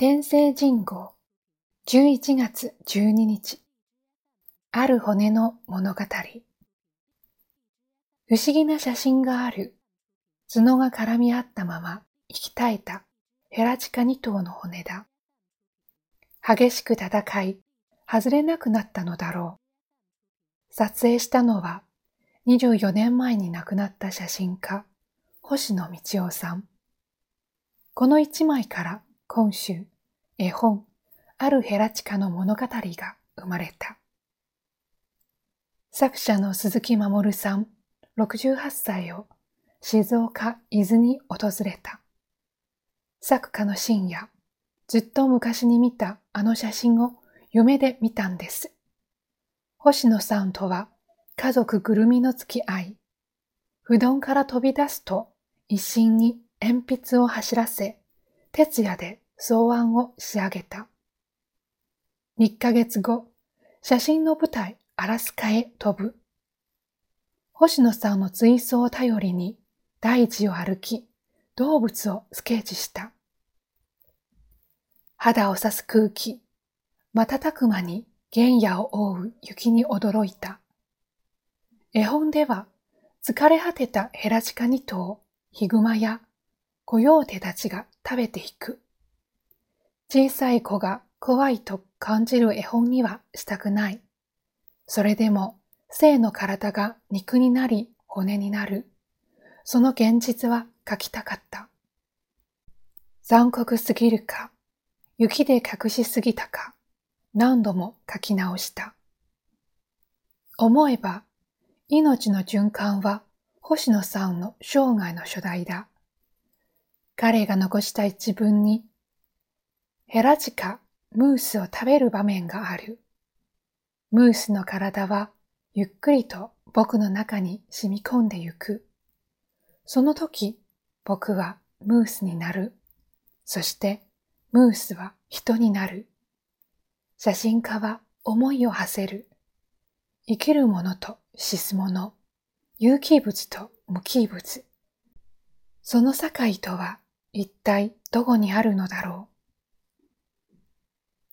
天聖人号11月12日ある骨の物語不思議な写真がある角が絡み合ったまま生き絶えたヘラチカ2頭の骨だ。激しく戦い、外れなくなったのだろう。撮影したのは24年前に亡くなった写真家、星野道夫さん。この一枚から今週、絵本、あるヘラチカの物語が生まれた。作者の鈴木守さん、68歳を静岡伊豆に訪れた。作家の深夜、ずっと昔に見たあの写真を夢で見たんです。星野さんとは家族ぐるみの付き合い、うどんから飛び出すと一心に鉛筆を走らせ、徹夜で草案を仕上げた。1ヶ月後、写真の舞台アラスカへ飛ぶ。星野さんの追走を頼りに大地を歩き、動物をスケッチした。肌を刺す空気、瞬く間に原野を覆う雪に驚いた。絵本では疲れ果てたヘラジカニトウ、ヒグマやコヨーテたちが食べていく。小さい子が怖いと感じる絵本にはしたくない。それでも生の体が肉になり骨になる。その現実は書きたかった。残酷すぎるか、雪で隠しすぎたか、何度も書き直した。思えば、命の循環は星野さんの生涯の初代だ。彼が残した一文にヘラジカ、ムースを食べる場面がある。ムースの体はゆっくりと僕の中に染み込んでゆく。その時、僕はムースになる。そしてムースは人になる。写真家は思いを馳せる。生きるものと死すもの、有機物と無機物。その境とは一体どこにあるのだろう。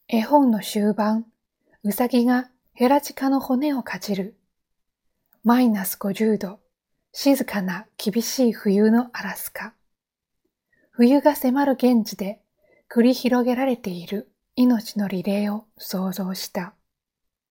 絵本の終盤、うさぎがヘラチカの骨をかじる。マイナス50度、静かな厳しい冬のアラスカ。冬が迫る現地で繰り広げられている命のリレーを想像した。